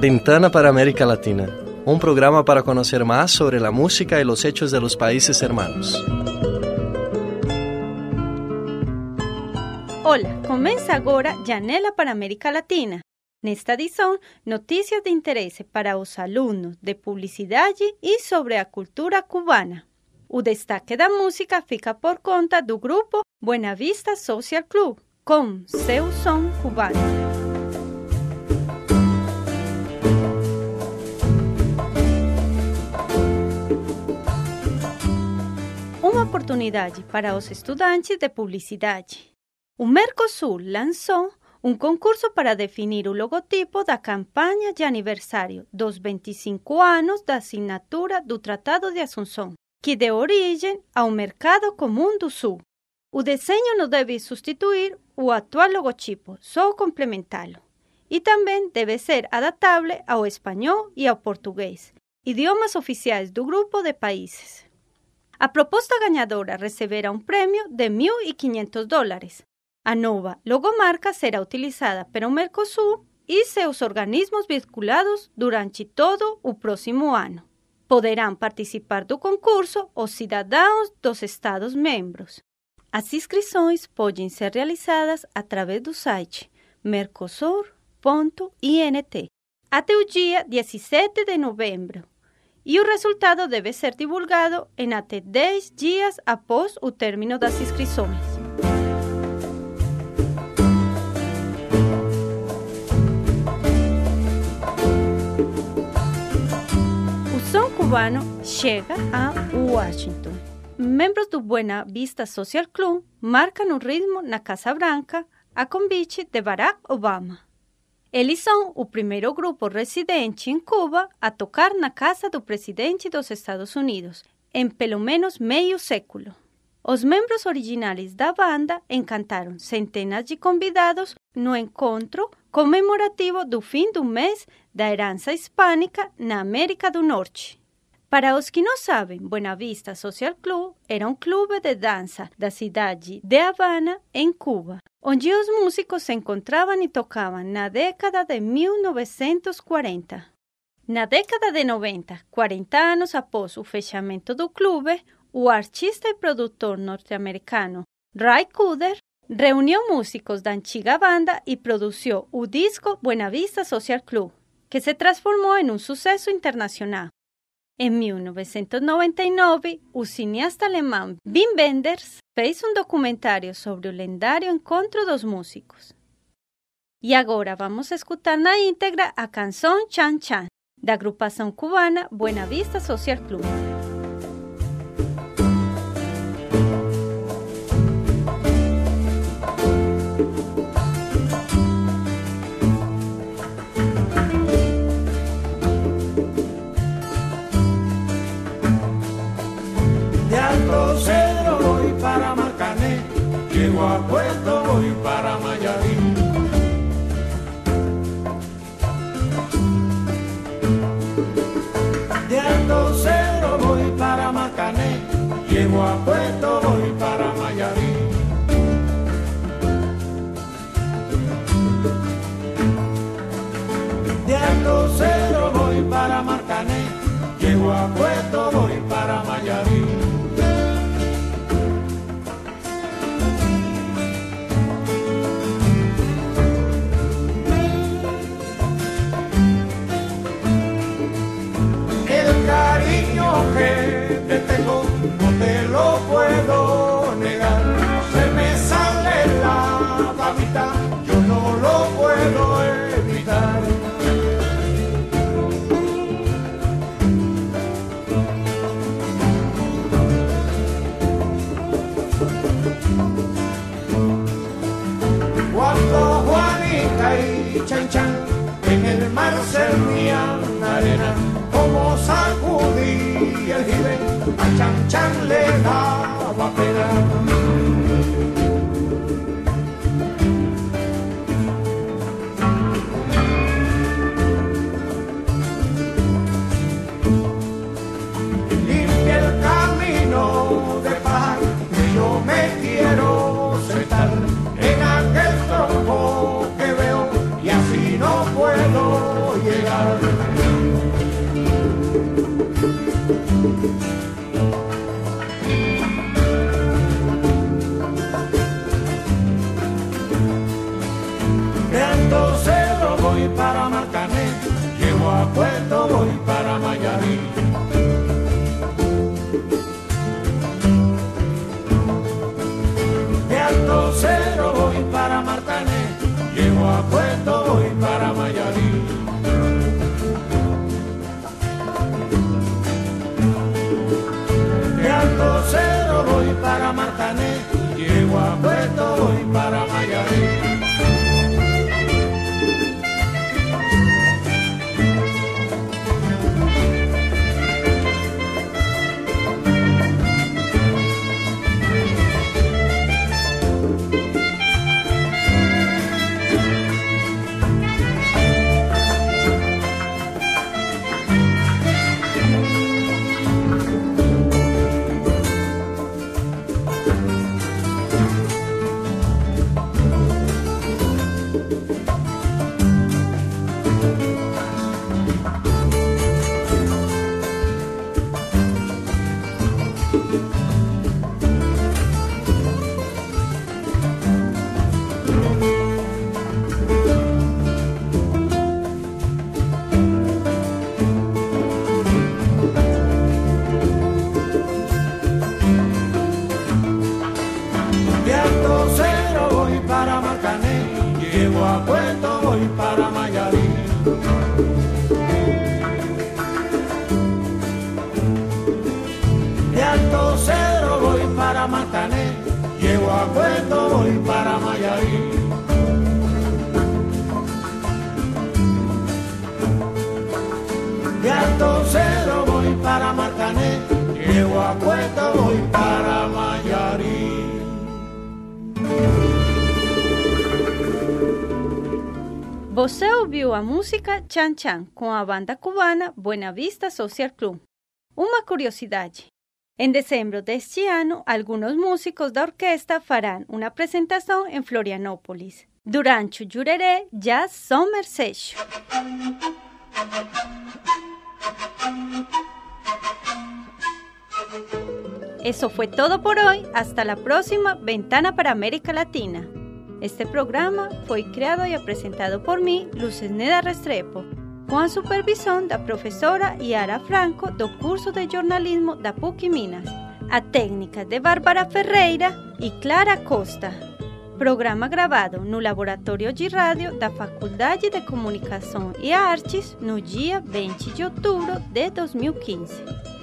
Ventana para América Latina, un programa para conocer más sobre la música y los hechos de los países hermanos. Hola, comienza agora Janela para América Latina. Nesta edição, notícias de interesse para os alunos de publicidade e sobre a cultura cubana. O destaque da música fica por conta do grupo Buena Vista Social Club, com seu som cubano. Uma oportunidade para os estudantes de publicidade. O Mercosul lançou um concurso para definir o logotipo da campanha de aniversário dos 25 anos da assinatura do Tratado de Assunção, que deu origem ao Mercado Comum do Sul. O desenho não deve substituir o atual logotipo, só complementá-lo. E também deve ser adaptável ao espanhol e ao português, idiomas oficiais do grupo de países. A proposta ganhadora receberá um prêmio de 1.500 dólares. A nova logomarca será utilizada pelo Mercosul e seus organismos vinculados durante todo o próximo ano. Poderão participar do concurso os cidadãos dos Estados-membros. As inscrições podem ser realizadas através do site mercosur.int até o dia 17 de novembro e o resultado deve ser divulgado em até 10 dias após o término das inscrições. O som cubano chega a Washington. Membros do Buena Vista Social Club marcam o ritmo na Casa Branca a convite de Barack Obama. Eles são o primeiro grupo residente em Cuba a tocar na casa do presidente dos Estados Unidos, em pelo menos meio século. Os membros originais da banda encantaram centenas de convidados no encontro comemorativo do fim do mês da herança hispânica na América do Norte. Para os que não sabem, Buena Vista Social Club era um clube de dança da cidade de Havana, em Cuba, onde os músicos se encontravam e tocavam na década de 1940. Na década de 90, 40 anos após o fechamento do clube, o artista e produtor norte-americano Ray Cooder reuniu músicos da antiga banda e produziu o disco Buena Vista Social Club, que se transformou em um sucesso internacional. Em 1999, o cineasta alemão Wim Wenders fez um documentário sobre o lendário encontro dos músicos. E agora vamos escutar na íntegra a canção Chan Chan, da agrupação cubana Buena Vista Social Club. Llego a Puerto voy para Mayarín. De Alto Cedro voy para Marcané, llego a Puerto voy para Mayarín. Y Chan Chan en el mar servían arena, como sacudía el jibe, a Chan Chan le daba pena. Marcané, llego a Puerto voy para Mayarí. De Alto Cero voy para Marcané, llego a Puerto voy para Mayarí. De Alto Cero voy para Marcané, Você ouviu a música Chan Chan com a banda cubana Buena Vista Social Club. Uma curiosidade. Em dezembro deste ano, alguns músicos da orquestra farão uma apresentação em Florianópolis, durante o Jurerê Jazz Summer Session. Eso fue todo por hoy. Hasta la próxima Ventana para América Latina. Este programa fue creado y presentado por mí, Luces Neda Restrepo, con a supervisão da professora Yara Franco do curso de jornalismo da PUC Minas, a técnica de Bárbara Ferreira e Clara Costa. Programa gravado no Laboratório de Rádio da Faculdade de Comunicação e Artes no dia 20 de outubro de 2015.